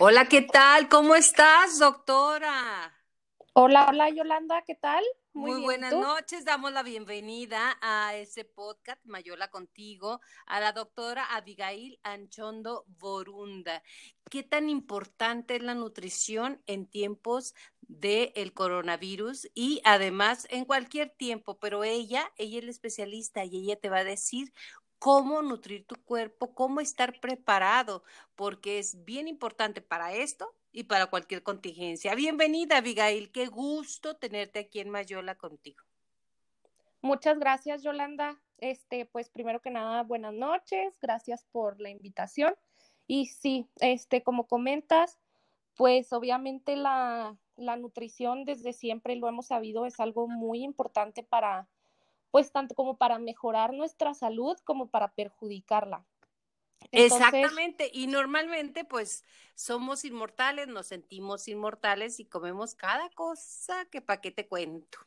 Hola, ¿qué tal? ¿Cómo estás, doctora? Hola, hola Yolanda, ¿qué tal? Muy, bien, buenas ¿tú? noches, damos la bienvenida a ese podcast Mayola contigo, a la doctora Abigail Anchondo Borunda. ¿Qué tan importante es la nutrición en tiempos del coronavirus y además en cualquier tiempo? Pero ella, ella es la especialista y ella te va a decir cómo nutrir tu cuerpo, cómo estar preparado, porque es bien importante para esto y para cualquier contingencia. Bienvenida, Abigail, qué gusto tenerte aquí en Mayola contigo. Muchas gracias, Yolanda. Este, pues primero que nada, buenas noches, gracias por la invitación. Y sí, este, como comentas, pues obviamente la, la nutrición desde siempre lo hemos sabido es algo muy importante para, pues tanto como para mejorar nuestra salud como para perjudicarla. Exactamente, y normalmente pues somos inmortales, nos sentimos inmortales y comemos cada cosa que pa' qué te cuento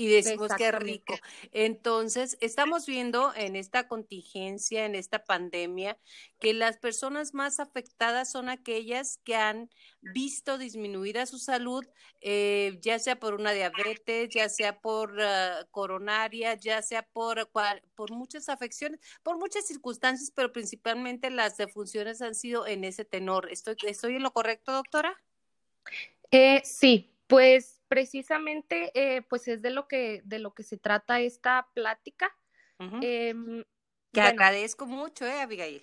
y decimos qué rico. Entonces, estamos viendo en esta contingencia, en esta pandemia, que las personas más afectadas son aquellas que han visto disminuida su salud, eh, ya sea por una diabetes, ya sea por uh, coronaria, ya sea por, por muchas afecciones, por muchas circunstancias, pero principalmente las defunciones han sido en ese tenor. ¿Estoy, estoy en lo correcto, doctora? Eh, sí, pues precisamente, eh, pues es de lo que de lo que se trata esta plática. Uh -huh. eh, que bueno. agradezco mucho, eh, Abigail.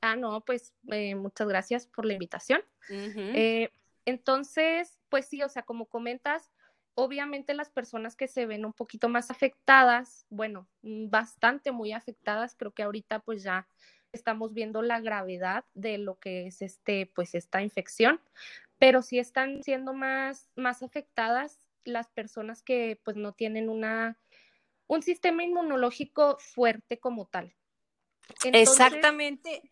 Ah, no, pues eh, muchas gracias por la invitación. Uh -huh. entonces, pues sí, o sea, como comentas, obviamente las personas que se ven un poquito más afectadas, bueno, bastante muy afectadas, creo que ahorita pues ya estamos viendo la gravedad de lo que es este, pues esta infección, pero sí están siendo más, más afectadas las personas que pues no tienen una, un sistema inmunológico fuerte como tal. Entonces, Exactamente.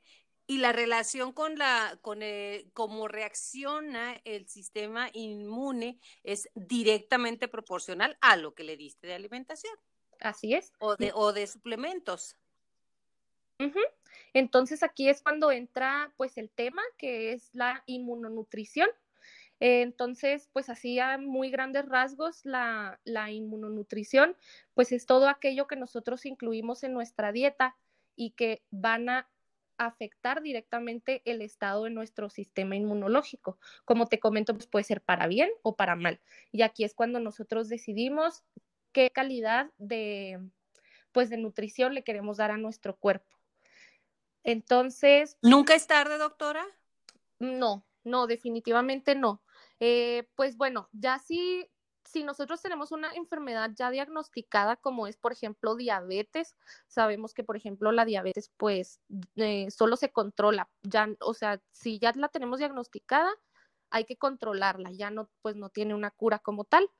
Y la relación con la, con el, cómo reacciona el sistema inmune es directamente proporcional a lo que le diste de alimentación. Así es. O de, o de suplementos. Entonces aquí es cuando entra pues el tema que es la inmunonutrición. Entonces, pues así a muy grandes rasgos, la, la, inmunonutrición, pues es todo aquello que nosotros incluimos en nuestra dieta y que van a afectar directamente el estado de nuestro sistema inmunológico. Como te comento, pues puede ser para bien o para mal. Y aquí es cuando nosotros decidimos qué calidad de, pues, de nutrición le queremos dar a nuestro cuerpo. Entonces. ¿Nunca es tarde, doctora? No, no, definitivamente no. Eh, pues bueno, ya si, si nosotros tenemos una enfermedad ya diagnosticada, como es, por ejemplo, diabetes, sabemos que, por ejemplo, la diabetes, pues, eh, solo se controla. Ya, o sea, si ya la tenemos diagnosticada, hay que controlarla, ya no, pues, no tiene una cura como tal.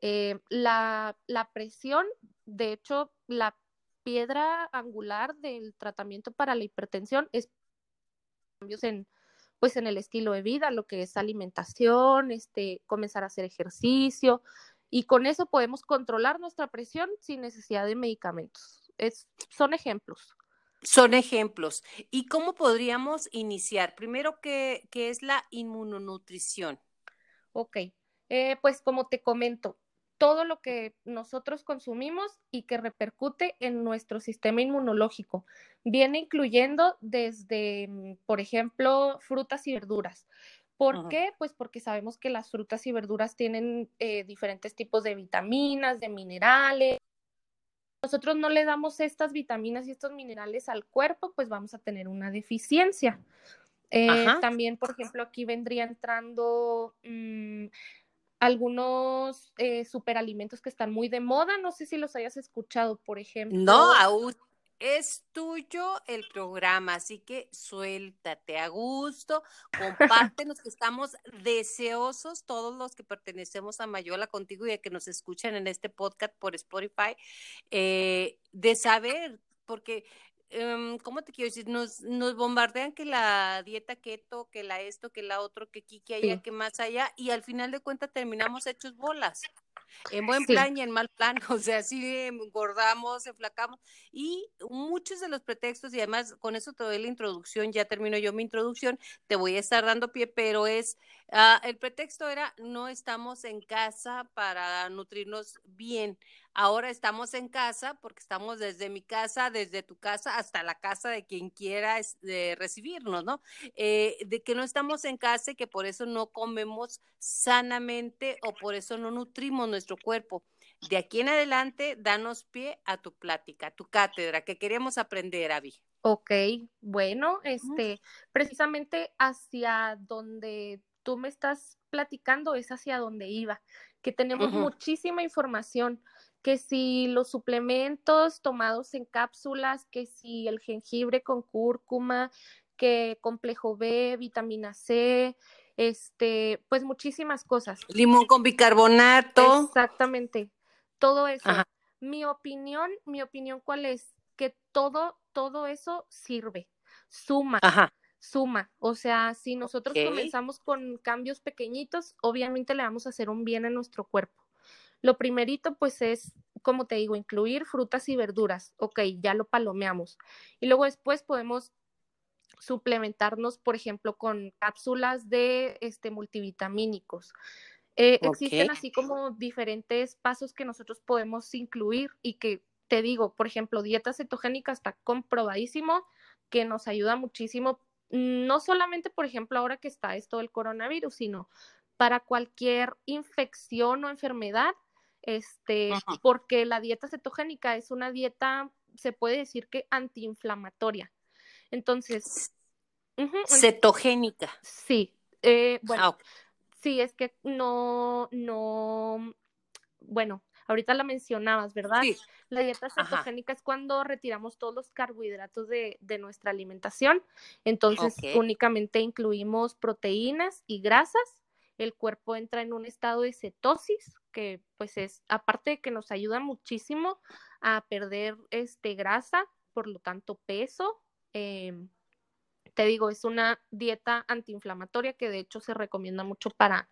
Eh, la, la presión, de hecho, la piedra angular del tratamiento para la hipertensión es cambios en pues en el estilo de vida, lo que es alimentación, este, comenzar a hacer ejercicio y con eso podemos controlar nuestra presión sin necesidad de medicamentos. Es, son ejemplos. Son ejemplos. ¿Y cómo podríamos iniciar? Primero, ¿qué, qué es la inmunonutrición? Ok, eh, pues como te comento, todo lo que nosotros consumimos y que repercute en nuestro sistema inmunológico. Viene incluyendo desde, por ejemplo, frutas y verduras. ¿Por Ajá. qué? Pues porque sabemos que las frutas y verduras tienen eh, diferentes tipos de vitaminas, de minerales. Nosotros no le damos estas vitaminas y estos minerales al cuerpo, pues vamos a tener una deficiencia. Eh, también, por ejemplo, aquí vendría entrando mmm, algunos eh, superalimentos que están muy de moda. No sé si los hayas escuchado, por ejemplo. No, aún es tuyo el programa, así que suéltate a gusto, compártenos que estamos deseosos, todos los que pertenecemos a Mayola contigo y a que nos escuchan en este podcast por Spotify, eh, de saber, porque um, ¿cómo te quiero decir? Nos, nos bombardean que la dieta keto, que la esto, que la otro, que aquí, que allá, sí. que más allá, y al final de cuentas terminamos hechos bolas. en buen plan y en mal plan, o sea, sí engordamos, enflacamos y muchos de los pretextos y además con eso te doy la introducción, ya termino yo mi introducción, te voy a estar dando pie, pero es, uh, el pretexto era no estamos en casa para nutrirnos bien. Ahora estamos en casa porque estamos desde mi casa, desde tu casa hasta la casa de quien quiera recibirnos, ¿no? Eh, de que no estamos en casa y que por eso no comemos sanamente o por eso no nutrimos nuestro cuerpo. De aquí en adelante, danos pie a tu plática, a tu cátedra, que queremos aprender, Avi. Ok, bueno, este, precisamente hacia donde tú me estás platicando es hacia donde iba, que tenemos muchísima información, que si los suplementos tomados en cápsulas, que si el jengibre con cúrcuma, que complejo B, vitamina C, este, pues muchísimas cosas. Limón con bicarbonato. Exactamente, todo eso. Mi opinión, mi opinión cuál es, que todo, todo eso sirve, suma. Suma, o sea, si nosotros comenzamos con cambios pequeñitos, obviamente le vamos a hacer un bien a nuestro cuerpo. Lo primerito, pues, es, como te digo, incluir frutas y verduras. Ok, ya lo palomeamos. Y luego después podemos suplementarnos, por ejemplo, con cápsulas de este, multivitamínicos. Eh, existen así como diferentes pasos que nosotros podemos incluir y que te digo, por ejemplo, dieta cetogénica está comprobadísimo que nos ayuda muchísimo, no solamente, por ejemplo, ahora que está esto del coronavirus, sino para cualquier infección o enfermedad, este, porque la dieta cetogénica es una dieta, se puede decir que antiinflamatoria. Entonces. Cetogénica. Sí. Eh, bueno, ah, sí, es que no, no, bueno, ahorita la mencionabas, ¿verdad? Sí. La dieta cetogénica es cuando retiramos todos los carbohidratos de, nuestra alimentación. Entonces, únicamente incluimos proteínas y grasas. El cuerpo entra en un estado de cetosis, que pues es, aparte de que nos ayuda muchísimo a perder este grasa, por lo tanto peso, Em, te digo, es una dieta antiinflamatoria que de hecho se recomienda mucho para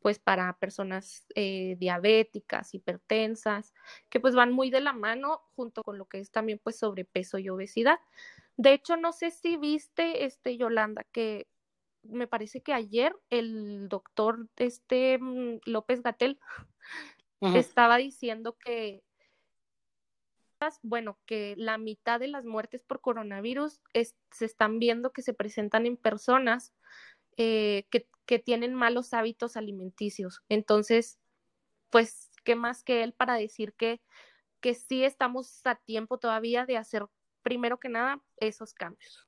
pues para personas eh, diabéticas, hipertensas, que pues van muy de la mano junto con lo que es también pues sobrepeso y obesidad. De hecho, no sé si viste, este, Yolanda, que me parece que ayer el doctor este mm, López Gatel estaba diciendo que bueno, que la mitad de las muertes por coronavirus se están viendo que se presentan en personas eh, que, tienen malos hábitos alimenticios. Entonces, pues, ¿qué más que él para decir que, que sí estamos a tiempo todavía de hacer, primero que nada, esos cambios?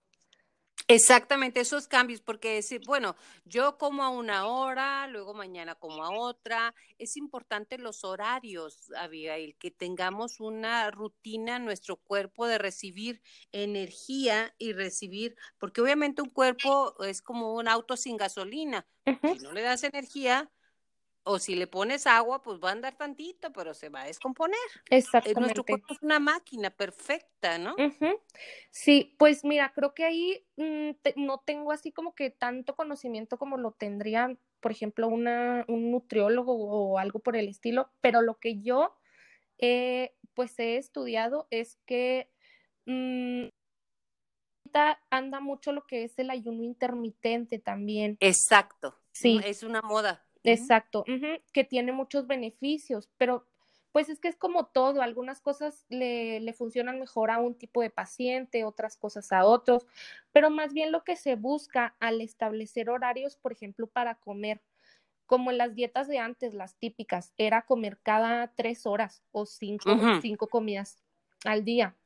Exactamente, esos cambios, porque decir, bueno, yo como a una hora, luego mañana como a otra, es importante los horarios, Abigail, que tengamos una rutina en nuestro cuerpo de recibir energía y recibir, porque obviamente un cuerpo es como un auto sin gasolina, si no le das energía, o si le pones agua, pues va a andar tantito, pero se va a descomponer. Eh, Exactamente. Nuestro cuerpo es una máquina perfecta, ¿no? Sí, pues mira, creo que ahí mm, no tengo así como que tanto conocimiento como lo tendría, por ejemplo, una, un nutriólogo o algo por el estilo, pero lo que yo pues he estudiado es que mm, anda mucho lo que es el ayuno intermitente también. Exacto. Sí. Es una moda. Exacto, que tiene muchos beneficios, pero pues es que es como todo, algunas cosas le, le, funcionan mejor a un tipo de paciente, otras cosas a otros, pero más bien lo que se busca al establecer horarios, por ejemplo, para comer, como en las dietas de antes, las típicas, era comer cada tres horas o cinco, cinco comidas al día.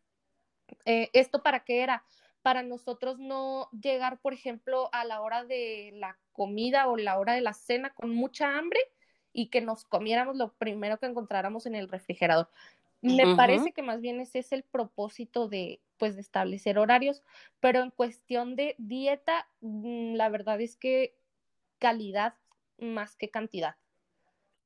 Eh, ¿Esto para qué era? Para nosotros no llegar, por ejemplo, a la hora de la comida o la hora de la cena con mucha hambre y que nos comiéramos lo primero que encontráramos en el refrigerador. Me parece que más bien ese es el propósito de, pues, de establecer horarios, pero en cuestión de dieta, mm, la verdad es que calidad más que cantidad.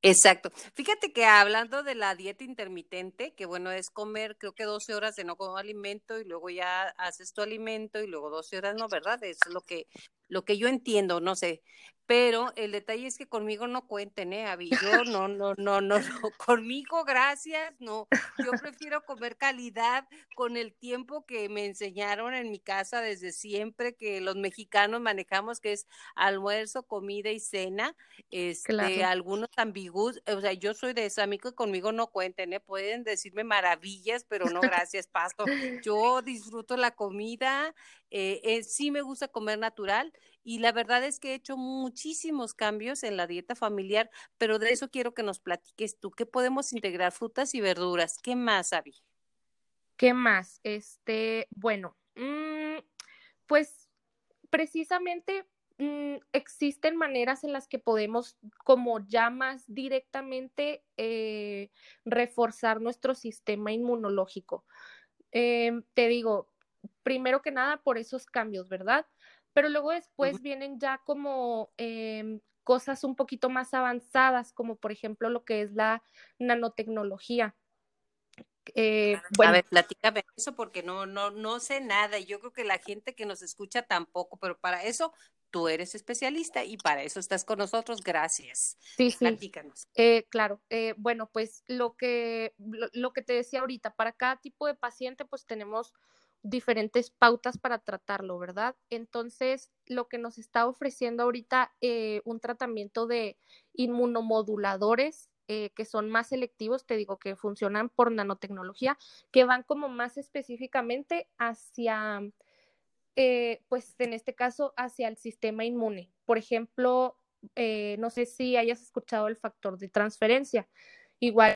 Exacto. Fíjate que hablando de la dieta intermitente, que bueno, es comer creo que 12 horas de no comer alimento y luego ya haces tu alimento y luego 12 horas no, ¿verdad? Eso es lo que lo que yo entiendo, no sé, pero el detalle es que conmigo no cuenten, ¿eh, Avi? Yo no, no, no, no, no, conmigo gracias, no, yo prefiero comer calidad con el tiempo que me enseñaron en mi casa desde siempre, que los mexicanos manejamos, que es almuerzo, comida y cena, este, algunos ambigus, o sea, yo soy de esa, amigo, conmigo no cuenten, ¿eh? Pueden decirme maravillas, pero no gracias, pasto. Yo disfruto la comida, eh, eh, sí me gusta comer natural, y la verdad es que he hecho muchísimos cambios en la dieta familiar, pero de eso quiero que nos platiques tú. ¿Qué podemos integrar? Frutas y verduras. ¿Qué más, Avi? ¿Qué más? Este, bueno, mm, pues precisamente mm, existen maneras en las que podemos, como ya más directamente, eh, reforzar nuestro sistema inmunológico. Em, te digo, primero que nada por esos cambios, ¿verdad? pero luego después vienen ya como em, cosas un poquito más avanzadas, como por ejemplo lo que es la nanotecnología. Eh, bueno. A ver, platícame eso porque no, no, no sé nada y yo creo que la gente que nos escucha tampoco, pero para eso tú eres especialista y para eso estás con nosotros. Gracias. Sí, sí. Platícanos. Eh, claro. Eh, bueno, pues lo que, lo, que te decía ahorita, para cada tipo de paciente, pues tenemos diferentes pautas para tratarlo, ¿verdad? Entonces, lo que nos está ofreciendo ahorita eh, un tratamiento de inmunomoduladores eh, que son más selectivos, te digo que funcionan por nanotecnología, que van como más específicamente hacia, eh, pues en este caso, hacia el sistema inmune. Por ejemplo, no sé si hayas escuchado el factor de transferencia. Igual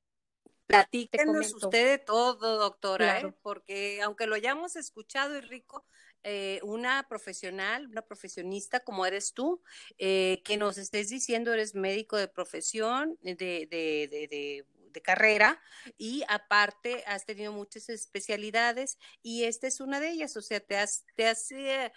Platíquenos usted de todo, doctora, ¿eh? porque aunque lo hayamos escuchado y rico, eh, una profesional, una profesionista como eres tú, eh, que nos estés diciendo eres médico de profesión, de, de, de de carrera y aparte has tenido muchas especialidades y esta es una de ellas, o sea, te has, te has eh,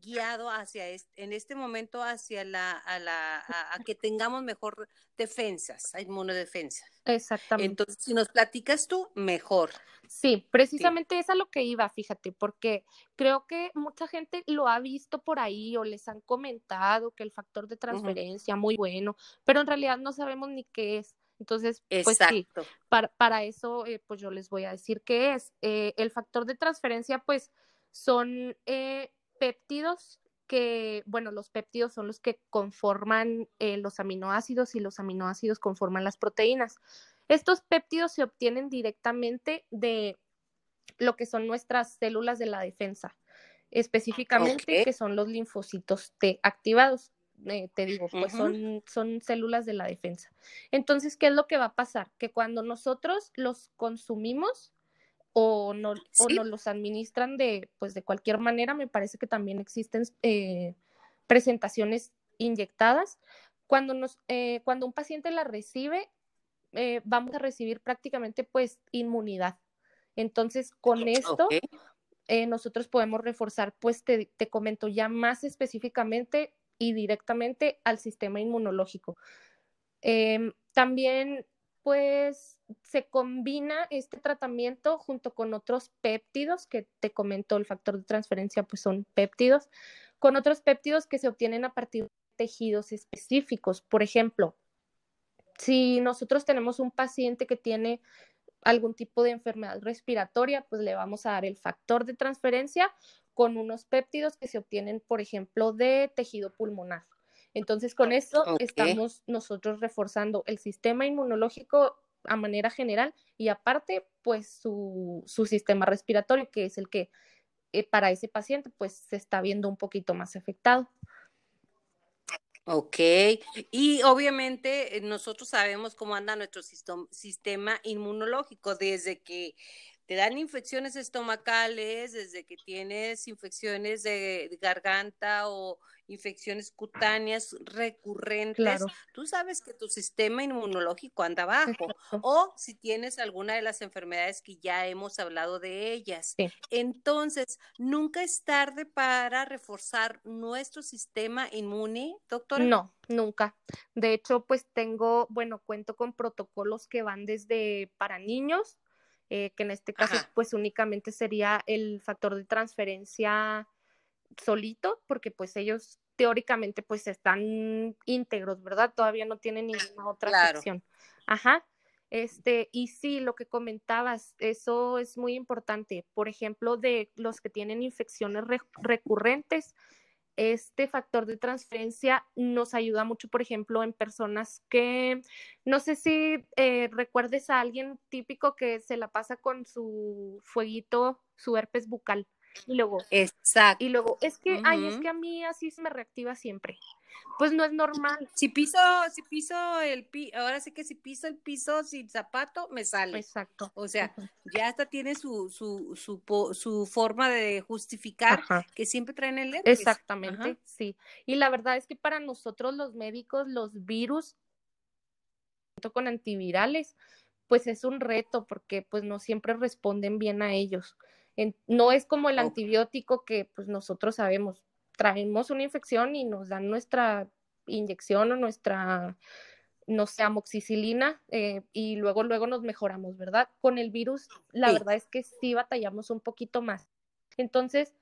guiado hacia, en este momento hacia la, a, la, a, que tengamos mejor defensas, inmunodefensas. Exactamente. Entonces, si nos platicas tú, mejor. Sí, precisamente es a lo que iba, fíjate, porque creo que mucha gente lo ha visto por ahí o les han comentado que el factor de transferencia muy bueno, pero en realidad no sabemos ni qué es. Entonces, pues sí, para, para eso, eh, pues yo les voy a decir qué es. Eh, el factor de transferencia, pues son eh, péptidos que, bueno, los péptidos son los que conforman los aminoácidos y los aminoácidos conforman las proteínas. Estos péptidos se obtienen directamente de lo que son nuestras células de la defensa, específicamente que son los linfocitos T activados. Eh, te digo, pues son, son células de la defensa. Entonces, ¿qué es lo que va a pasar? Que cuando nosotros los consumimos o, no, o nos los administran de, pues de cualquier manera, me parece que también existen eh, presentaciones inyectadas. Cuando, nos, eh, cuando un paciente la recibe, vamos a recibir prácticamente pues inmunidad. Entonces, con esto, nosotros podemos reforzar, pues te, te, comento ya más específicamente y directamente al sistema inmunológico. Em, también, pues, se combina este tratamiento junto con otros péptidos que te comentó el factor de transferencia, pues son péptidos, con otros péptidos que se obtienen a partir de tejidos específicos. Por ejemplo, si nosotros tenemos un paciente que tiene algún tipo de enfermedad respiratoria, pues le vamos a dar el factor de transferencia con unos péptidos que se obtienen, por ejemplo, de tejido pulmonar. Entonces, con esto estamos nosotros reforzando el sistema inmunológico a manera general y aparte, pues su, sistema respiratorio, que es el que eh, para ese paciente, pues se está viendo un poquito más afectado. Ok, y obviamente eh, nosotros sabemos cómo anda nuestro sistema inmunológico desde que te dan infecciones estomacales, desde que tienes infecciones de, garganta o infecciones cutáneas recurrentes, tú sabes que tu sistema inmunológico anda bajo. O si tienes alguna de las enfermedades que ya hemos hablado de ellas. Entonces, nunca es tarde para reforzar nuestro sistema inmune, doctora. No, nunca. De hecho, pues tengo, bueno, cuento con protocolos que van desde para niños eh, que en este caso pues únicamente sería el factor de transferencia solito, porque pues ellos teóricamente pues están íntegros, ¿verdad? Todavía no tienen ninguna otra claro. Ajá. Este, y sí, lo que comentabas, eso es muy importante. Por ejemplo, de los que tienen infecciones recurrentes, este factor de transferencia nos ayuda mucho, por ejemplo, en personas que, no sé si eh, recuerdes a alguien típico que se la pasa con su fueguito, su herpes bucal. Y luego, Exacto. Y luego, es que, ay, es que a mí así se me reactiva siempre. Pues no es normal. Si piso, si piso el piso, ahora sí que si piso el piso sin zapato, me sale. Exacto. O sea, ya hasta tiene su, su, su, su forma de justificar que siempre traen el herpes. Exactamente, sí. Y la verdad es que para nosotros los médicos, los virus con antivirales, pues es un reto porque pues no siempre responden bien a ellos no es como el antibiótico que pues nosotros sabemos, traemos una infección y nos dan nuestra inyección o nuestra, no sé, amoxicilina eh, y luego, luego nos mejoramos, ¿verdad? Con el virus, la verdad es que sí batallamos un poquito más. Entonces,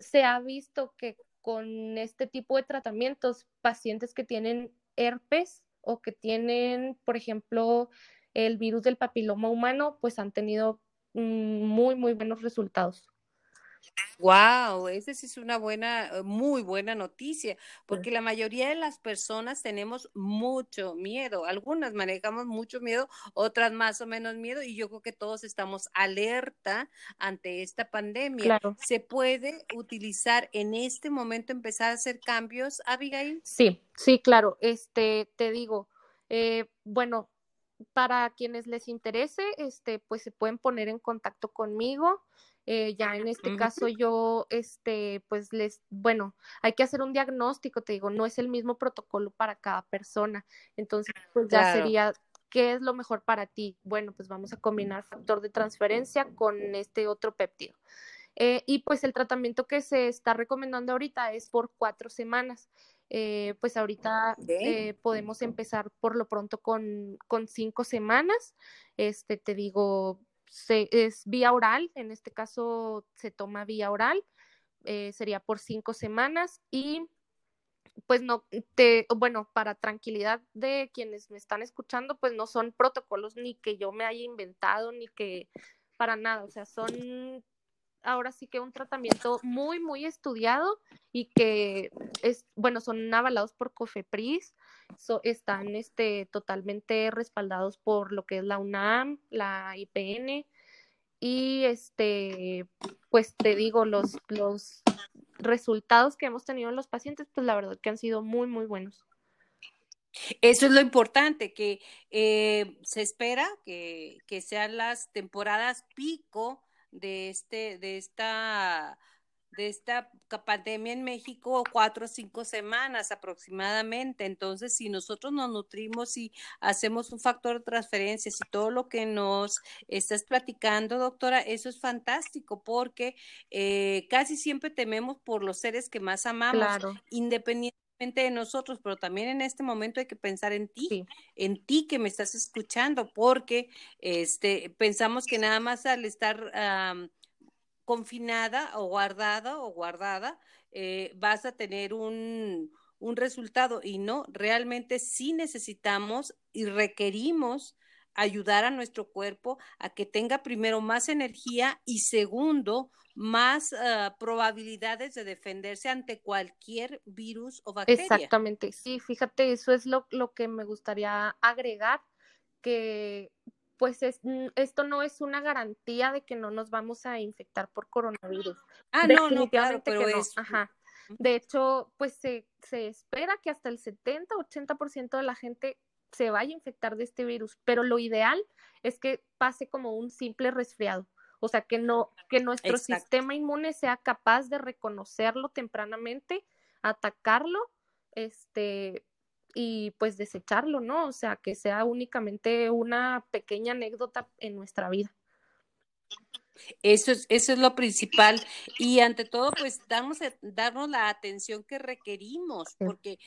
se ha visto que con este tipo de tratamientos, pacientes que tienen herpes o que tienen, por ejemplo, el virus del papiloma humano, pues han tenido muy, muy buenos resultados. Wow, esa sí es una buena, eh, muy buena noticia, porque la mayoría de las personas tenemos mucho miedo. Algunas manejamos mucho miedo, otras más o menos miedo, y yo creo que todos estamos alerta ante esta pandemia. ¿Se puede utilizar en este momento empezar a hacer cambios, Abigail? Sí, sí, claro. Este, te digo, eh, bueno, para quienes les interese, este, pues se pueden poner en contacto conmigo. Eh, ya en este caso yo, este, pues les, bueno, hay que hacer un diagnóstico, te digo, no es el mismo protocolo para cada persona. Entonces, pues ya sería, ¿qué es lo mejor para ti? Bueno, pues vamos a combinar factor de transferencia con este otro péptido. Eh, y pues el tratamiento que se está recomendando ahorita es por cuatro semanas. Eh, pues ahorita eh, podemos empezar por lo pronto con, con, cinco semanas. Este, te digo, se, es vía oral, en este caso se toma vía oral, eh, sería por cinco semanas y pues no te, bueno, para tranquilidad de quienes me están escuchando, pues no son protocolos ni que yo me haya inventado, ni que para nada, o sea, son ahora sí que un tratamiento muy, muy estudiado y que es, bueno, son avalados por COFEPRIS, están este, totalmente respaldados por lo que es la UNAM, la IPN y este, pues te digo, los, los resultados que hemos tenido en los pacientes, pues la verdad que han sido muy, muy buenos. Eso es lo importante, que eh, se espera que, que sean las temporadas pico de este, de esta, de esta pandemia en México cuatro o cinco semanas aproximadamente. Entonces, si nosotros nos nutrimos y hacemos un factor de transferencia, si todo lo que nos estás platicando, doctora, eso es fantástico porque eh, casi siempre tememos por los seres que más amamos, independientemente de nosotros, pero también en este momento hay que pensar en ti, en ti que me estás escuchando, porque este pensamos que nada más al estar confinada o guardada o guardada eh, vas a tener un, un resultado y no, realmente sí necesitamos y requerimos ayudar a nuestro cuerpo a que tenga primero más energía y segundo más ah, probabilidades de defenderse ante cualquier virus o bacteria. Exactamente, sí, fíjate, eso es lo, lo que me gustaría agregar, que pues es, esto no es una garantía de que no nos vamos a infectar por coronavirus. Ah, no, no, claro, pero es... Ajá. De hecho, pues se, se espera que hasta el 70-80% de la gente se vaya a infectar de este virus, pero lo ideal es que pase como un simple resfriado. O sea, que no, que nuestro sistema inmune sea capaz de reconocerlo tempranamente, atacarlo, este, y pues desecharlo, ¿no? O sea, que sea únicamente una pequeña anécdota en nuestra vida. Eso es, eso es lo principal. Y ante todo, pues damos, darnos la atención que requerimos, porque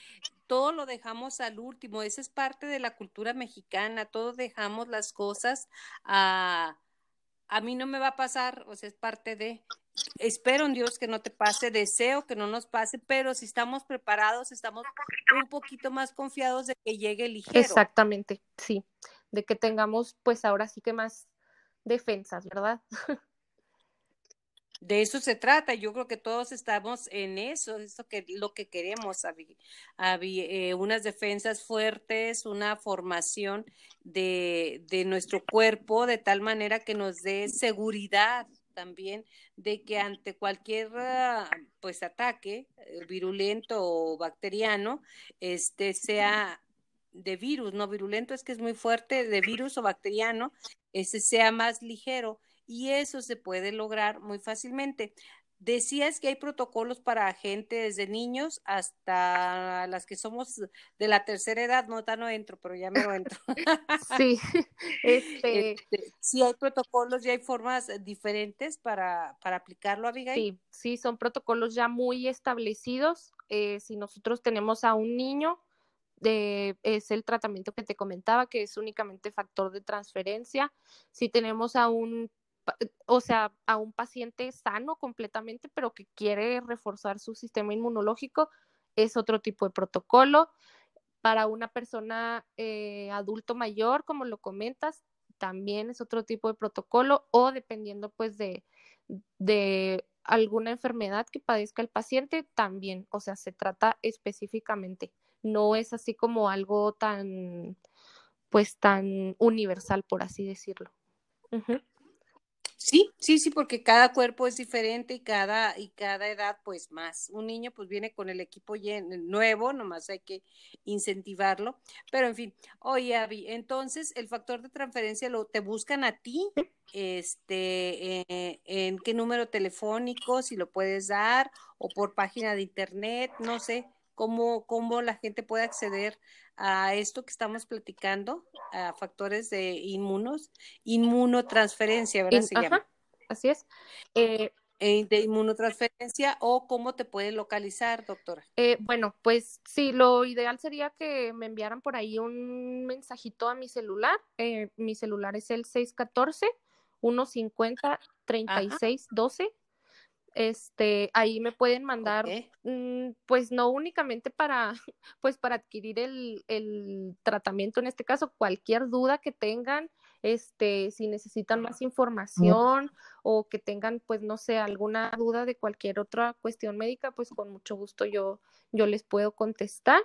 todo lo dejamos al último. Esa es parte de la cultura mexicana. Todos dejamos las cosas a, a mí no me va a pasar, o sea, es parte de, espero en Dios que no te pase, deseo que no nos pase, pero si estamos preparados, estamos un poquito más confiados de que llegue ligero. Exactamente, sí, de que tengamos pues ahora sí que más defensas, ¿verdad? De eso se trata. Yo creo que todos estamos en eso, eso que lo que queremos, eh, unas defensas fuertes, una formación de, de nuestro cuerpo de tal manera que nos dé seguridad también de que ante cualquier ah, pues ataque eh, virulento o bacteriano, este sea de virus, no virulento es que es muy fuerte, de virus o bacteriano, ese sea más ligero y eso se puede lograr muy fácilmente. Decías que hay protocolos para gente desde niños hasta las que somos de la tercera edad, no, no entro, pero ya me lo entro. sí, este... este... sí hay protocolos y hay formas diferentes para, para aplicarlo, Abigail. Sí, sí, son protocolos ya muy establecidos. Eh, si nosotros tenemos a un niño, de, es el tratamiento que te comentaba, que es únicamente factor de transferencia. Si tenemos a un o sea, a un paciente sano completamente, pero que quiere reforzar su sistema inmunológico, es otro tipo de protocolo. Para una persona eh, adulto mayor, como lo comentas, también es otro tipo de protocolo o dependiendo pues de, de alguna enfermedad que padezca el paciente, también, o sea, se trata específicamente. No es así como algo tan, pues tan universal, por así decirlo. Sí, sí, sí, porque cada cuerpo es diferente y cada, y cada edad pues más. Un niño pues viene con el equipo nuevo, nomás hay que incentivarlo. Pero en fin, oye Abby, entonces el factor de transferencia lo te buscan a ti, este, eh, en qué número telefónico, si lo puedes dar, o por página de internet, no sé, cómo, cómo la gente puede acceder a esto que estamos platicando, a factores de inmunos, inmunotransferencia, ¿verdad? Se llama. Así es. Eh, eh, de inmunotransferencia o cómo te puede localizar, doctora? Eh, bueno, pues sí, lo ideal sería que me enviaran por ahí un mensajito a mi celular. mi celular es el 614 150 3612 este, ahí me pueden mandar, mm, pues no únicamente para, pues para adquirir el, el, tratamiento, en este caso, cualquier duda que tengan, este, si necesitan más información o que tengan, pues no sé, alguna duda de cualquier otra cuestión médica, pues con mucho gusto yo, yo les puedo contestar.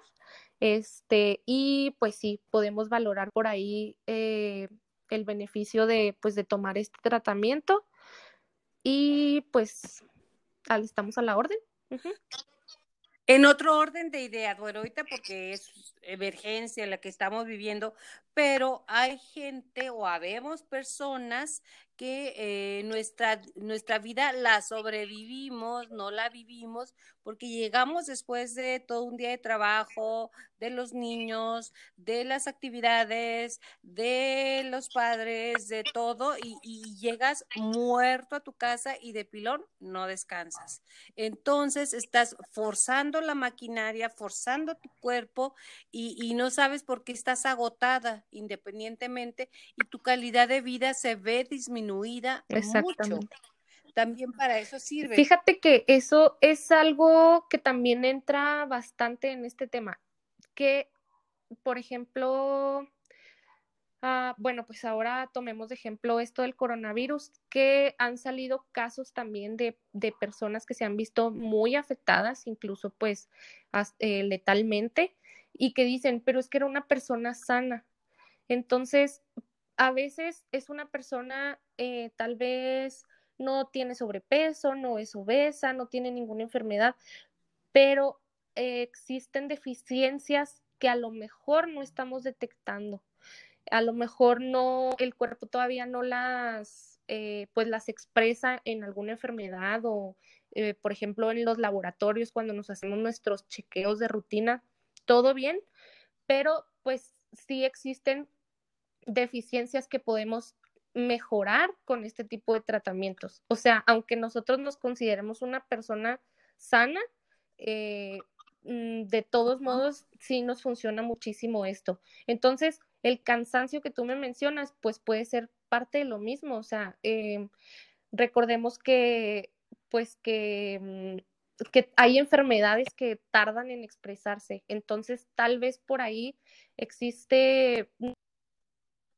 Este, y pues sí, podemos valorar por ahí eh, el beneficio de, pues, de tomar este tratamiento. Y pues estamos a la orden. En otro orden de ideas, bueno, ahorita porque es emergencia la que estamos viviendo, pero hay gente o habemos personas que eh, nuestra, nuestra vida la sobrevivimos, no la vivimos, porque llegamos después de todo un día de trabajo, de los niños, de las actividades, de los padres, de todo, y, y llegas muerto a tu casa y de pilón no descansas. Entonces estás forzando la maquinaria, forzando tu cuerpo y, y no sabes por qué estás agotada independientemente y tu calidad de vida se ve disminuida mucho. También para eso sirve. Fíjate que eso es algo que también entra bastante en este tema, que, por ejemplo, ah, bueno, pues ahora tomemos de ejemplo esto del coronavirus, que han salido casos también de, de personas que se han visto muy afectadas, incluso pues eh, letalmente, y que dicen, pero es que era una persona sana. Entonces, a veces es una persona eh, tal vez no tiene sobrepeso, no es obesa, no tiene ninguna enfermedad, pero eh, existen deficiencias que a lo mejor no estamos detectando. A lo mejor no, el cuerpo todavía no las, eh, pues las expresa en alguna enfermedad o, por ejemplo, en los laboratorios cuando nos hacemos nuestros chequeos de rutina, todo bien, pero pues sí existen deficiencias que podemos mejorar con este tipo de tratamientos. O sea, aunque nosotros nos consideremos una persona sana, eh, mm, de todos modos sí nos funciona muchísimo esto. Entonces, el cansancio que tú me mencionas, pues puede ser parte de lo mismo. O sea, eh, recordemos que pues que, mm, que hay enfermedades que tardan en expresarse. Entonces, tal vez por ahí existe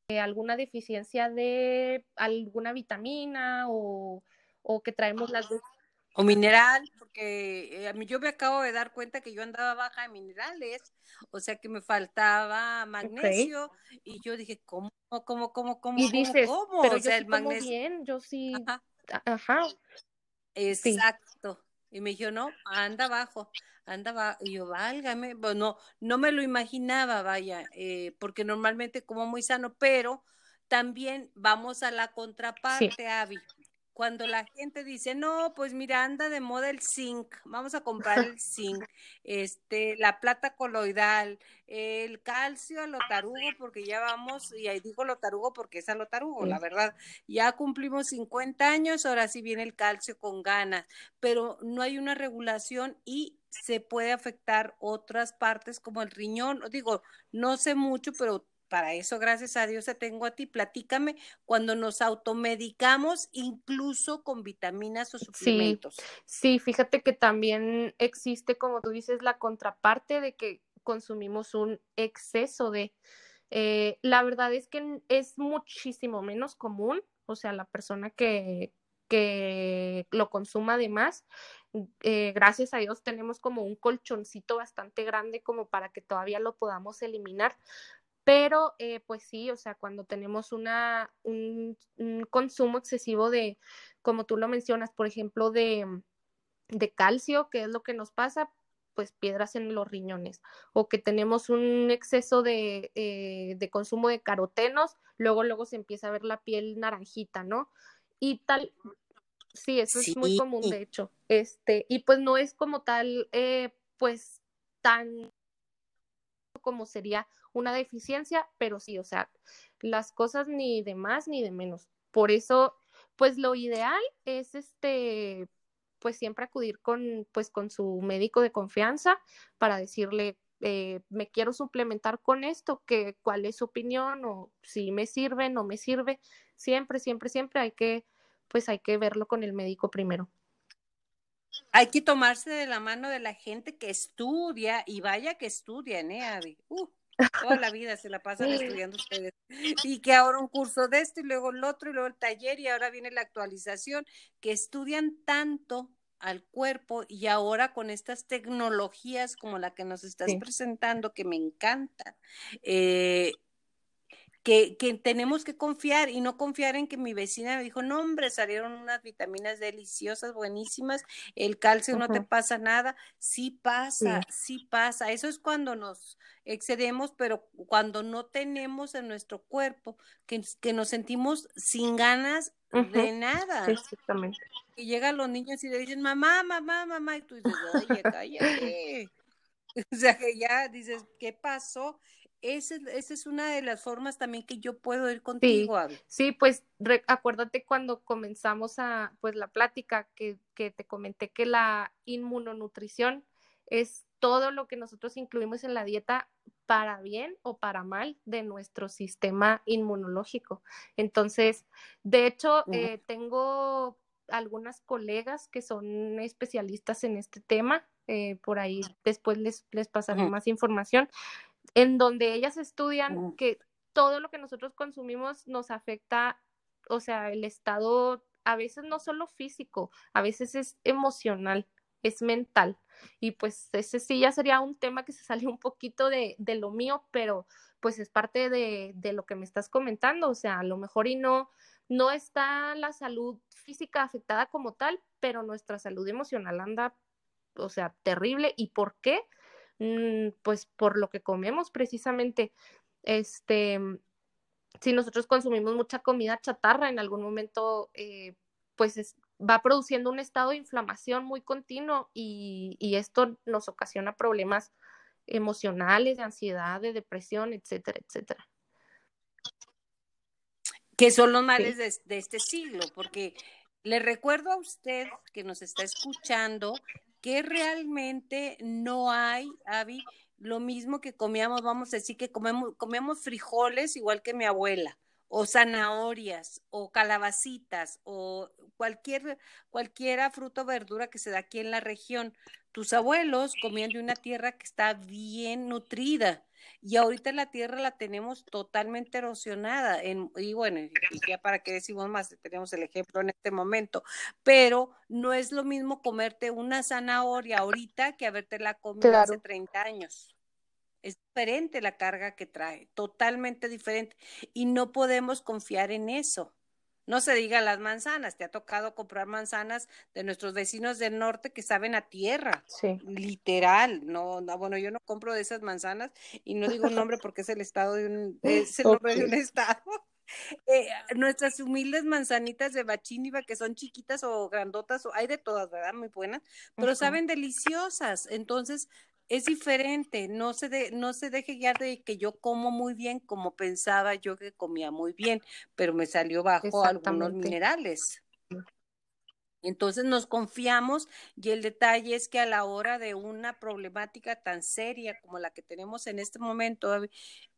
alguna deficiencia de alguna vitamina o, o que traemos las o mineral, porque eh, a mí yo me acabo de dar cuenta que yo andaba baja de minerales, o sea que me faltaba magnesio y yo dije, ¿cómo, cómo, cómo, cómo, y dices, cómo? Pero o sea, el magnesio. bien, yo sí. Ajá. Exacto. Y me dijo, no, anda abajo, anda abajo. Y yo, válgame, bueno, no me lo imaginaba, vaya, eh, porque normalmente como muy sano, pero también vamos a la contraparte, Avi cuando la gente dice, no, pues mira, anda de moda el zinc, vamos a comprar el zinc, este, la plata coloidal, el calcio al lotarugo, porque ya vamos, y ahí digo lotarugo porque es al lotarugo, la verdad, ya cumplimos 50 años, ahora sí viene el calcio con ganas, pero no hay una regulación y se puede afectar otras partes como el riñón, digo, no sé mucho, pero para eso, gracias a Dios, te tengo a ti. Platícame cuando nos automedicamos, incluso con vitaminas o suplementos. Sí, fíjate que también existe, como tú dices, la contraparte de que consumimos un exceso de. Eh, la verdad es que es muchísimo menos común, o sea, la persona que, que lo consuma de más. Eh, gracias a Dios tenemos como un colchoncito bastante grande como para que todavía lo podamos eliminar, pero, eh, pues sí, o sea, cuando tenemos una, un, consumo excesivo de, como tú lo mencionas, por ejemplo, de, de calcio, que es lo que nos pasa, pues piedras en los riñones, o que tenemos un exceso de, eh, de consumo de carotenos, luego, luego se empieza a ver la piel naranjita, ¿no? Y tal, sí, eso es muy común, de hecho, este, y pues no es como tal, eh, pues tan como sería una deficiencia, pero sí, o sea, las cosas ni de más ni de menos. Por eso, pues lo ideal es este, pues siempre acudir con, pues con su médico de confianza para decirle, eh, me quiero suplementar con esto, que, cuál es su opinión o si me sirve, no me sirve. Siempre, siempre, siempre hay que, pues hay que verlo con el médico primero. Hay que tomarse de la mano de la gente que estudia y vaya que estudian, ¿eh, Abby? Uh, toda la vida se la pasan estudiando ustedes. Y que ahora un curso de esto y luego el otro y luego el taller y ahora viene la actualización, que estudian tanto al cuerpo y ahora con estas tecnologías como la que nos estás presentando, que me encanta, eh, que, que, tenemos que confiar y no confiar en que mi vecina me dijo, no hombre, salieron unas vitaminas deliciosas, buenísimas, el calcio no te pasa nada, sí pasa, sí. pasa, eso es cuando nos excedemos, pero cuando no tenemos en nuestro cuerpo, que, que nos sentimos sin ganas de nada. Exactamente. Y llegan los niños y le dicen, mamá, mamá, mamá, y tú dices, oye, cállate. o sea que ya dices, ¿qué pasó? Esa, es una de las formas también que yo puedo ir contigo. Sí, sí pues acuérdate cuando comenzamos a, pues la plática que, que te comenté que la inmunonutrición es todo lo que nosotros incluimos en la dieta para bien o para mal de nuestro sistema inmunológico. Entonces, de hecho, eh, tengo algunas colegas que son especialistas en este tema. Eh, por ahí después les, les pasaré más información en donde ellas estudian que todo lo que nosotros consumimos nos afecta, o sea, el estado a veces no solo físico, a veces es emocional, es mental. Y pues ese sí ya sería un tema que se sale un poquito de, de lo mío, pero pues es parte de, de, lo que me estás comentando, o sea, a lo mejor y no, no está la salud física afectada como tal, pero nuestra salud emocional anda, o sea, terrible. ¿Y por qué? Mm, pues por lo que comemos precisamente. Este, mm, si nosotros consumimos mucha comida chatarra, en algún momento, eh, pues va produciendo un estado de inflamación muy continuo y, esto nos ocasiona problemas emocionales, de ansiedad, de depresión, etcétera, etcétera. Que son los males de, de, este siglo, porque le recuerdo a usted que nos está escuchando que realmente no hay, Avi, lo mismo que comíamos, vamos a decir que comemos, frijoles igual que mi abuela, o zanahorias o calabacitas o cualquier cualquiera fruta o verdura que se da aquí en la región. Tus abuelos comían de una tierra que está bien nutrida y ahorita la tierra la tenemos totalmente erosionada. En, y bueno, ya para qué decimos más, tenemos el ejemplo en este momento, pero no es lo mismo comerte una zanahoria ahorita que haberte la comido hace 30 años. Es diferente la carga que trae, totalmente diferente. Y no podemos confiar en eso. No se diga las manzanas, te ha tocado comprar manzanas de nuestros vecinos del norte que saben a tierra, sí. literal. No, no, bueno, yo no compro de esas manzanas y no digo el nombre porque es el estado de un, es el nombre de un estado. Eh, nuestras humildes manzanitas de bachíniva que son chiquitas o grandotas, o hay de todas, ¿verdad? Muy buenas, pero saben deliciosas. Entonces, es diferente, no se, de, no se deje guiar de que yo como muy bien como pensaba yo que comía muy bien, pero me salió bajo algunos minerales. Entonces nos confiamos y el detalle es que a la hora de una problemática tan seria como la que tenemos en este momento,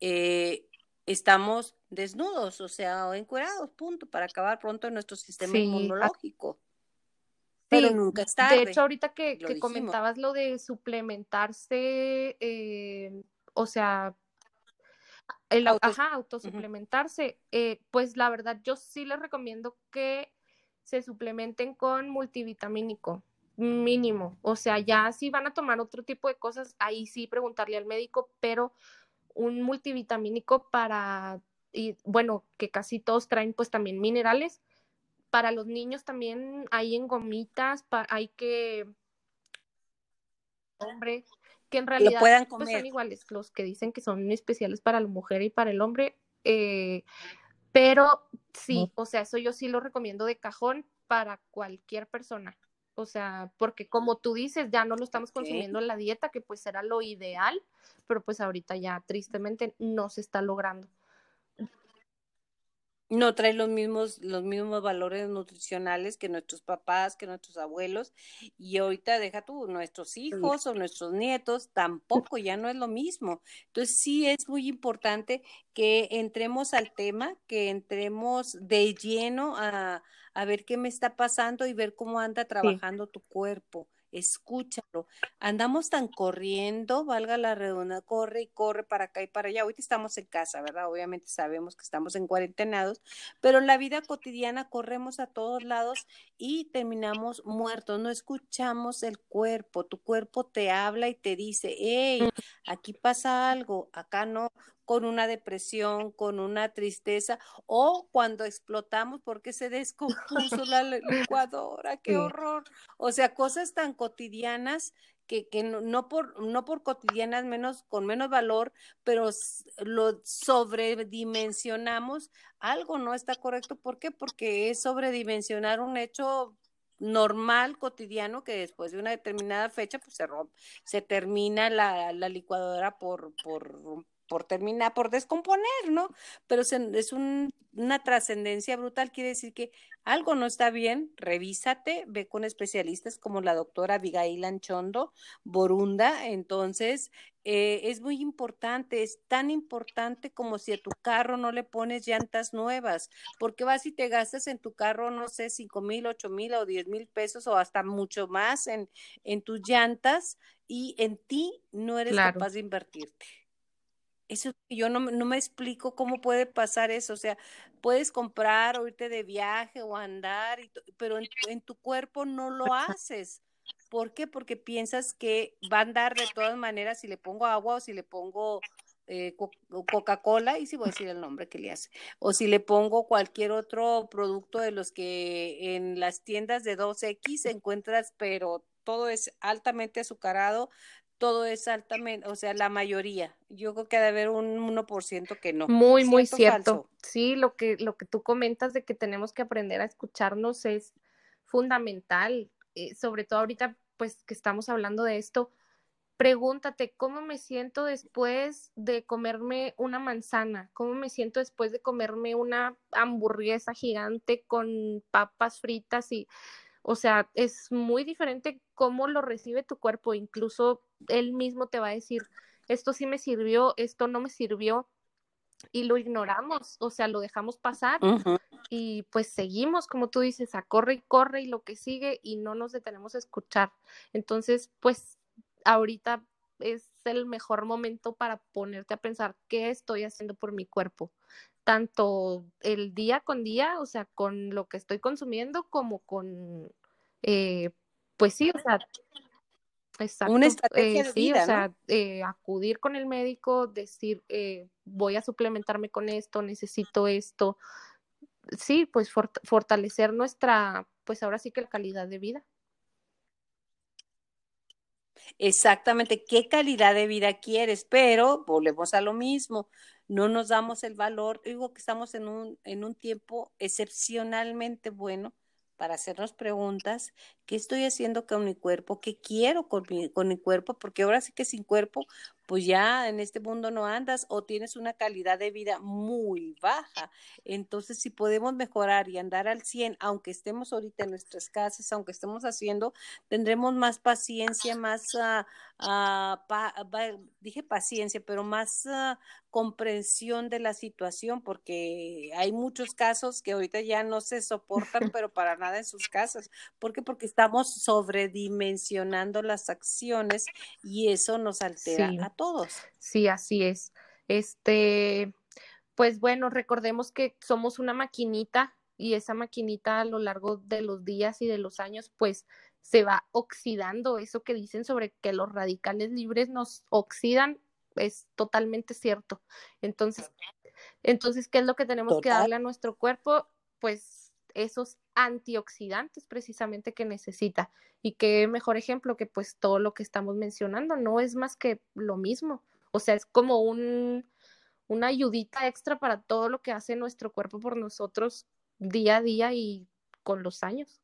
eh, estamos desnudos, o sea, encuerados, punto, para acabar pronto en nuestro sistema inmunológico pero nunca es tarde. De hecho, ahorita que, comentabas lo de suplementarse, eh, o sea, el, ajá, autosuplementarse, eh, pues la verdad yo sí les recomiendo que se suplementen con multivitamínico mínimo, o sea, ya si van a tomar otro tipo de cosas, ahí sí preguntarle al médico, pero un multivitamínico para, y bueno, que casi todos traen pues también minerales, para los niños también hay en gomitas, hay que, hombre, que en realidad pues, son iguales, los que dicen que son especiales para la mujer y para el hombre, eh, pero sí, o sea, eso yo sí lo recomiendo de cajón para cualquier persona. O sea, porque como tú dices, ya no lo estamos consumiendo en la dieta, que pues era lo ideal, pero pues ahorita ya tristemente no se está logrando no trae los mismos, los mismos valores nutricionales que nuestros papás, que nuestros abuelos, y ahorita deja tú, nuestros hijos o nuestros nietos tampoco, ya no es lo mismo. Entonces sí es muy importante que entremos al tema, que entremos de lleno a, a ver qué me está pasando y ver cómo anda trabajando tu cuerpo escúchalo. Andamos tan corriendo, valga la redonda, corre y corre para acá y para allá. Ahorita estamos en casa, ¿verdad? Obviamente sabemos que estamos en cuarentenados, pero en la vida cotidiana corremos a todos lados y terminamos muertos. No escuchamos el cuerpo. Tu cuerpo te habla y te dice, hey, aquí pasa algo, acá no con una depresión, con una tristeza, o cuando explotamos porque se descompuso la licuadora, qué horror. O sea, cosas tan cotidianas que, que no, no, por, no por cotidianas menos, con menos valor, pero lo sobredimensionamos, algo no está correcto. ¿Por qué? Porque es sobredimensionar un hecho normal, cotidiano, que después de una determinada fecha, pues se rompe, se termina la, la licuadora por, por por terminar, por descomponer, ¿no? Pero es una trascendencia brutal, quiere decir que algo no está bien, revísate, ve con especialistas como la doctora Abigail Anchondo, Borunda, entonces eh, es muy importante, es tan importante como si a tu carro no le pones llantas nuevas, porque vas y te gastas en tu carro, no sé, cinco mil, ocho mil o diez mil pesos o hasta mucho más en, en tus llantas y en ti no eres capaz de invertirte. Eso yo no, no me explico cómo puede pasar eso. O sea, puedes comprar o irte de viaje o andar, pero en, tu cuerpo no lo haces. ¿Por qué? Porque piensas que va a andar de todas maneras si le pongo agua o si le pongo eh, Coca-Cola, y si voy a decir el nombre que le hace, o si le pongo cualquier otro producto de los que en las tiendas de 2X encuentras, pero todo es altamente azucarado, todo es altamente, o sea, la mayoría. Yo creo que debe haber un 1% que no. Muy, muy cierto. Sí, lo que, lo que tú comentas de que tenemos que aprender a escucharnos es fundamental, eh, sobre todo ahorita, pues que estamos hablando de esto. Pregúntate, ¿cómo me siento después de comerme una manzana? ¿Cómo me siento después de comerme una hamburguesa gigante con papas fritas y o sea, es muy diferente cómo lo recibe tu cuerpo, incluso él mismo te va a decir, esto sí me sirvió, esto no me sirvió. y lo ignoramos, o sea, lo dejamos pasar y pues seguimos, como tú dices, a corre y corre y lo que sigue y no nos detenemos a escuchar. Entonces, pues ahorita es el mejor momento para ponerte a pensar qué estoy haciendo por mi cuerpo, tanto el día con día, o sea, con lo que estoy consumiendo, como con, eh, pues sí, o sea, exacto. Una estrategia eh, sí, o sea, eh, acudir con el médico, decir, voy a suplementarme con esto, necesito esto. Sí, pues fortalecer nuestra, pues ahora sí que la calidad de vida. Exactamente, qué calidad de vida quieres, pero volvemos a lo mismo, no nos damos el valor, digo que estamos en un, en un tiempo excepcionalmente bueno para hacernos preguntas, ¿qué estoy haciendo con mi cuerpo? ¿Qué quiero con mi, con mi cuerpo? Porque ahora sí que sin cuerpo pues ya en este mundo no andas o tienes una calidad de vida muy baja. Entonces, si podemos mejorar y andar al 100, aunque estemos ahorita en nuestras casas, aunque estemos haciendo, tendremos más paciencia, más, uh, dije paciencia, pero más uh, comprensión de la situación, porque hay muchos casos que ahorita ya no se soportan, pero para nada en sus casas. ¿Por qué? Porque estamos sobredimensionando las acciones y eso nos altera a todos todos. Sí, así es. Este, pues bueno, recordemos que somos una maquinita y esa maquinita a lo largo de los días y de los años, pues se va oxidando. Eso que dicen sobre que los radicales libres nos oxidan es totalmente cierto. Entonces, entonces ¿qué es lo que tenemos que darle a nuestro cuerpo? Pues esos antioxidantes precisamente que necesita. Y qué mejor ejemplo que pues todo lo que estamos mencionando, no es más que lo mismo. O sea, es como un, una ayudita extra para todo lo que hace nuestro cuerpo por nosotros día a día y con los años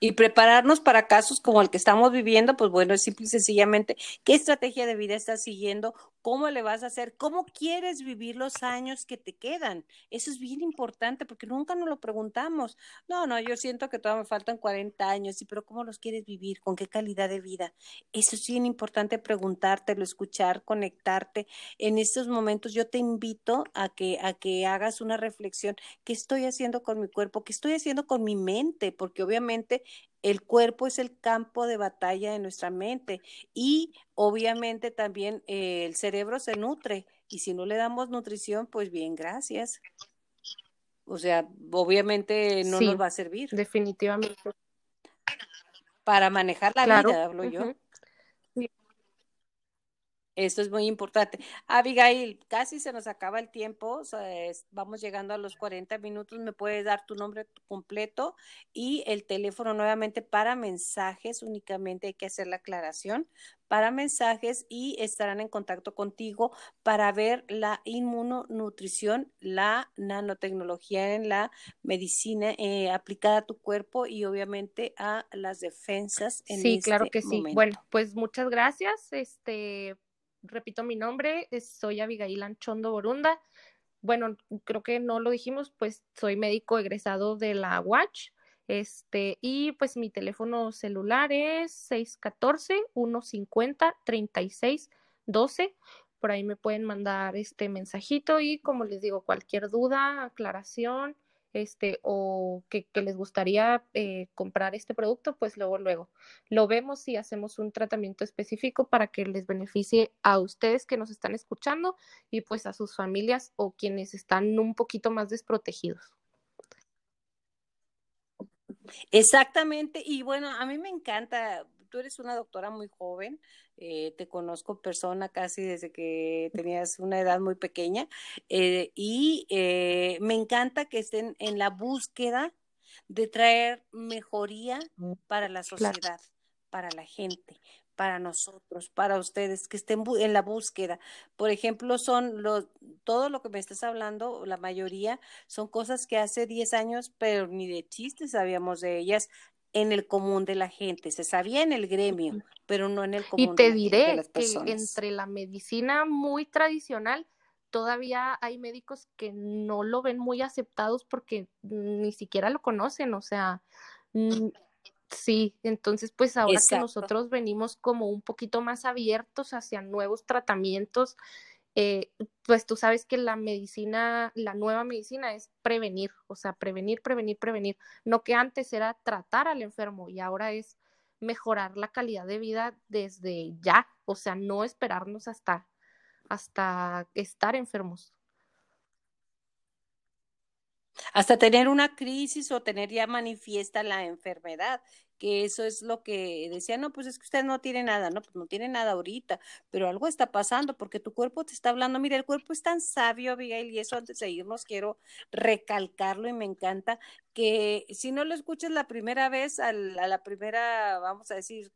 y prepararnos para casos como el que estamos viviendo, pues bueno, es simple y sencillamente qué estrategia de vida estás siguiendo, cómo le vas a hacer, cómo quieres vivir los años que te quedan. Eso es bien importante porque nunca nos lo preguntamos. No, no, yo siento que todavía me faltan 40 años, sí, pero ¿cómo los quieres vivir? ¿Con qué calidad de vida? Eso es bien importante preguntártelo, escuchar, conectarte. En estos momentos yo te invito a que a que hagas una reflexión, ¿qué estoy haciendo con mi cuerpo? ¿Qué estoy haciendo con mi mente? Porque obviamente el cuerpo es el campo de batalla de nuestra mente y obviamente también eh, el cerebro se nutre y si no le damos nutrición, pues bien, gracias. O sea, obviamente no nos va a servir. Definitivamente. Para manejar la vida, hablo yo. Esto es muy importante. Abigail, casi se nos acaba el tiempo, vamos llegando a los 40 minutos. ¿Me puedes dar tu nombre completo y el teléfono nuevamente para mensajes? Únicamente hay que hacer la aclaración para mensajes y estarán en contacto contigo para ver la inmunonutrición, la nanotecnología en la medicina eh, aplicada a tu cuerpo y obviamente a las defensas. En sí, claro este que sí. Bueno, pues muchas gracias. Este repito mi nombre, soy Abigail Anchondo Borunda. Bueno, creo que no lo dijimos, pues soy médico egresado de la Watch. Este, y pues mi teléfono celular es 614-150-3612. Por ahí me pueden mandar este mensajito y como les digo, cualquier duda, aclaración, este, o que, les gustaría eh, comprar este producto, pues luego, luego lo vemos y hacemos un tratamiento específico para que les beneficie a ustedes que nos están escuchando y pues a sus familias o quienes están un poquito más desprotegidos. Exactamente, y bueno, a mí me encanta, tú eres una doctora muy joven, eh, te conozco persona casi desde que tenías una edad muy pequeña eh, y eh, me encanta que estén en la búsqueda de traer mejoría mm, para la sociedad, para la gente, para nosotros, para ustedes, que estén en la búsqueda. Por ejemplo, son los, todo lo que me estás hablando, la mayoría son cosas que hace 10 años, pero ni de chistes sabíamos de ellas en el común de la gente, se sabía en el gremio, pero no en el común. Y te diré que entre la medicina muy tradicional, todavía hay médicos que no lo ven muy aceptados porque ni siquiera lo conocen, o sea, sí, entonces pues ahora que nosotros venimos como un poquito más abiertos hacia nuevos tratamientos, eh, pues tú sabes que la medicina, la nueva medicina es prevenir, o sea, prevenir, prevenir, prevenir. No que antes era tratar al enfermo y ahora es mejorar la calidad de vida desde ya, o sea, no esperarnos hasta, hasta estar enfermos. Hasta tener una crisis o tener ya manifiesta la enfermedad, que eso es lo que decía, no, pues es que usted no tiene nada, no, pues no tiene nada ahorita, pero algo está pasando porque tu cuerpo te está hablando, mira, el cuerpo es tan sabio, Abigail, y eso antes de irnos quiero recalcarlo y me encanta que si no lo escuchas la primera vez, a la primera, vamos a decir,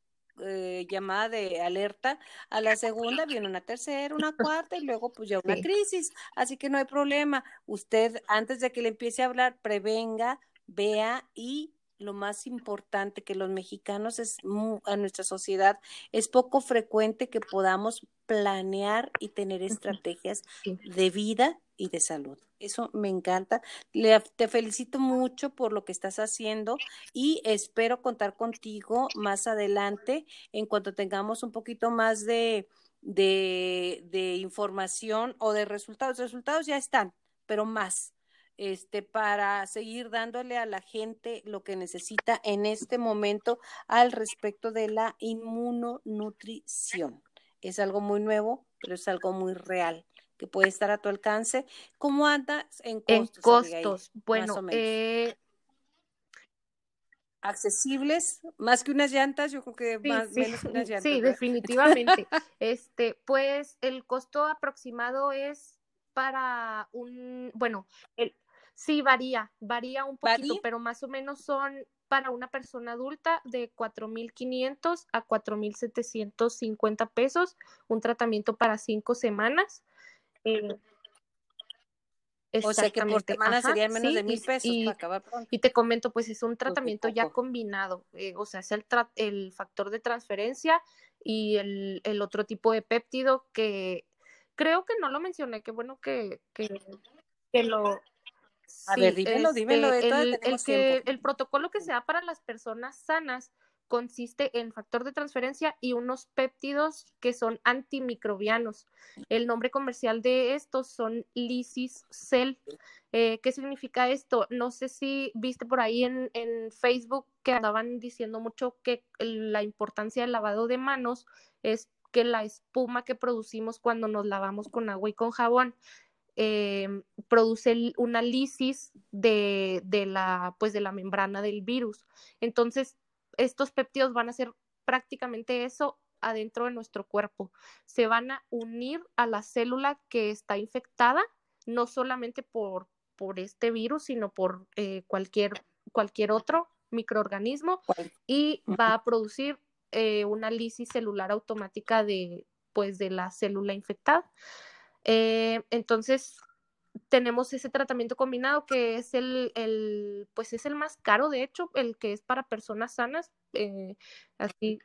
eh, llamada de alerta, a la segunda viene una tercera, una cuarta y luego pues ya una crisis, así que no hay problema. Usted antes de que le empiece a hablar, prevenga, vea y lo más importante que los mexicanos es a nuestra sociedad es poco frecuente que podamos planear y tener estrategias de vida y de salud. Eso me encanta. te felicito mucho por lo que estás haciendo y espero contar contigo más adelante en cuanto tengamos un poquito más de, de, de información o de resultados. Resultados ya están, pero más este, para seguir dándole a la gente lo que necesita en este momento al respecto de la inmunonutrición. Es algo muy nuevo, pero es algo muy real que puede estar a tu alcance. ¿Cómo andas en costos? En costos, bueno, eh... accesibles, más que unas llantas, yo creo que más menos que unas llantas. Sí, definitivamente. este, pues el costo aproximado es para un, bueno, el, Sí, varía, varía un poquito, pero más o menos son para una persona adulta de 4.500 a 4.750 pesos, un tratamiento para cinco semanas. Eh, o sea que por semana serían menos de mil pesos y, para acabar pronto. Y te comento, pues es un tratamiento ya combinado, eh, o sea, es el, el factor de transferencia y el, el, otro tipo de péptido que creo que no lo mencioné, qué bueno que, que, que lo, a ver, dímelo, dímelo. Este, el, el protocolo que se da para las personas sanas consiste en factor de transferencia y unos péptidos que son antimicrobianos. El nombre comercial de estos son Lysis Cell. Eh, ¿Qué significa esto? No sé si viste por ahí en, en Facebook que andaban diciendo mucho que la importancia del lavado de manos es que la espuma que producimos cuando nos lavamos con agua y con jabón eh, produce una lisis de, la, pues de la membrana del virus. Entonces, estos péptidos van a hacer prácticamente eso adentro de nuestro cuerpo. Se van a unir a la célula que está infectada, no solamente por, por este virus, sino por eh, cualquier, cualquier otro microorganismo y va a producir eh, una lisis celular automática de, pues, de la célula infectada. Eh, entonces, tenemos ese tratamiento combinado que es el, el, pues es el más caro, de hecho, el que es para personas sanas. Eh, así.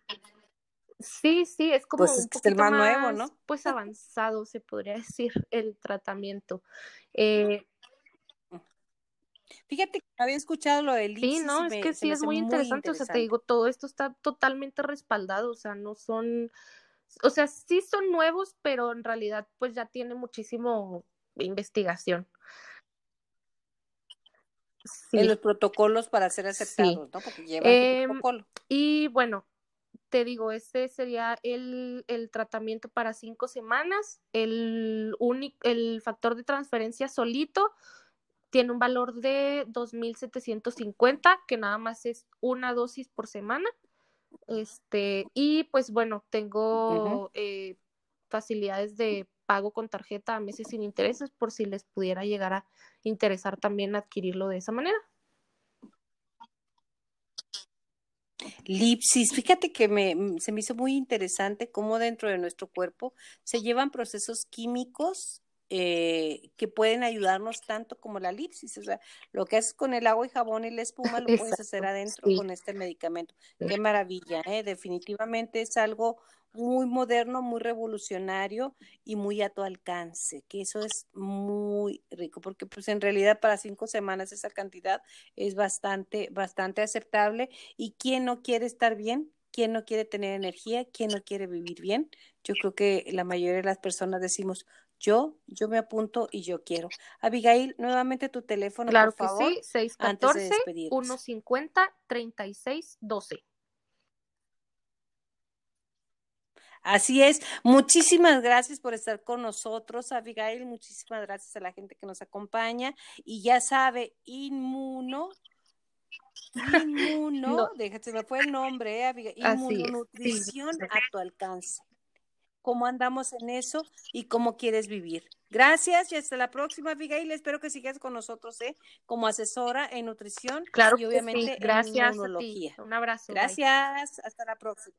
Sí, sí, es como pues un el más, nuevo, ¿no? Pues avanzado, se podría decir, el tratamiento. Eh, Fíjate que había escuchado lo del Sí, no, es que sí es muy interesante, o sea, te digo, todo esto está totalmente respaldado, o sea, no son o sea, sí son nuevos, pero en realidad pues ya tiene muchísimo investigación. En los protocolos para ser aceptados, ¿no? Porque lleva em, protocolo. Y bueno, te digo, este sería el, tratamiento para cinco semanas. El, el factor de transferencia solito tiene un valor de 2.750, que nada más es una dosis por semana. Este, y pues bueno, tengo eh, facilidades de pago con tarjeta a meses sin intereses por si les pudiera llegar a interesar también adquirirlo de esa manera. Lipsis, fíjate que me, mm, se me hizo muy interesante cómo dentro de nuestro cuerpo se llevan procesos químicos eh, que pueden ayudarnos tanto como la lipsis. O sea, lo que haces con el agua y jabón y la espuma lo puedes hacer adentro con este medicamento. Qué maravilla, ¿eh? definitivamente es algo muy moderno, muy revolucionario y muy a tu alcance, que eso es muy rico, porque pues en realidad para cinco semanas esa cantidad es bastante, bastante aceptable. ¿Y quién no quiere estar bien? ¿Quién no quiere tener energía? ¿Quién no quiere vivir bien? Yo creo que la mayoría de las personas decimos, Yo, yo me apunto y yo quiero. Abigail, nuevamente tu teléfono, claro por favor. que sí, 614-150-3612. Así es. Muchísimas gracias por estar con nosotros, Abigail. Muchísimas gracias a la gente que nos acompaña. Y ya sabe, Inmuno, Inmuno, déjate, me fue el nombre, ¿eh, Abigail? Inmunonutrición a tu alcance. ¿Cómo andamos en eso y cómo quieres vivir? Gracias y hasta la próxima, Abigail. Espero que sigas con nosotros, ¿eh? Como asesora en nutrición claro y obviamente Gracias en inmunología. Un abrazo. Gracias. Hasta la próxima.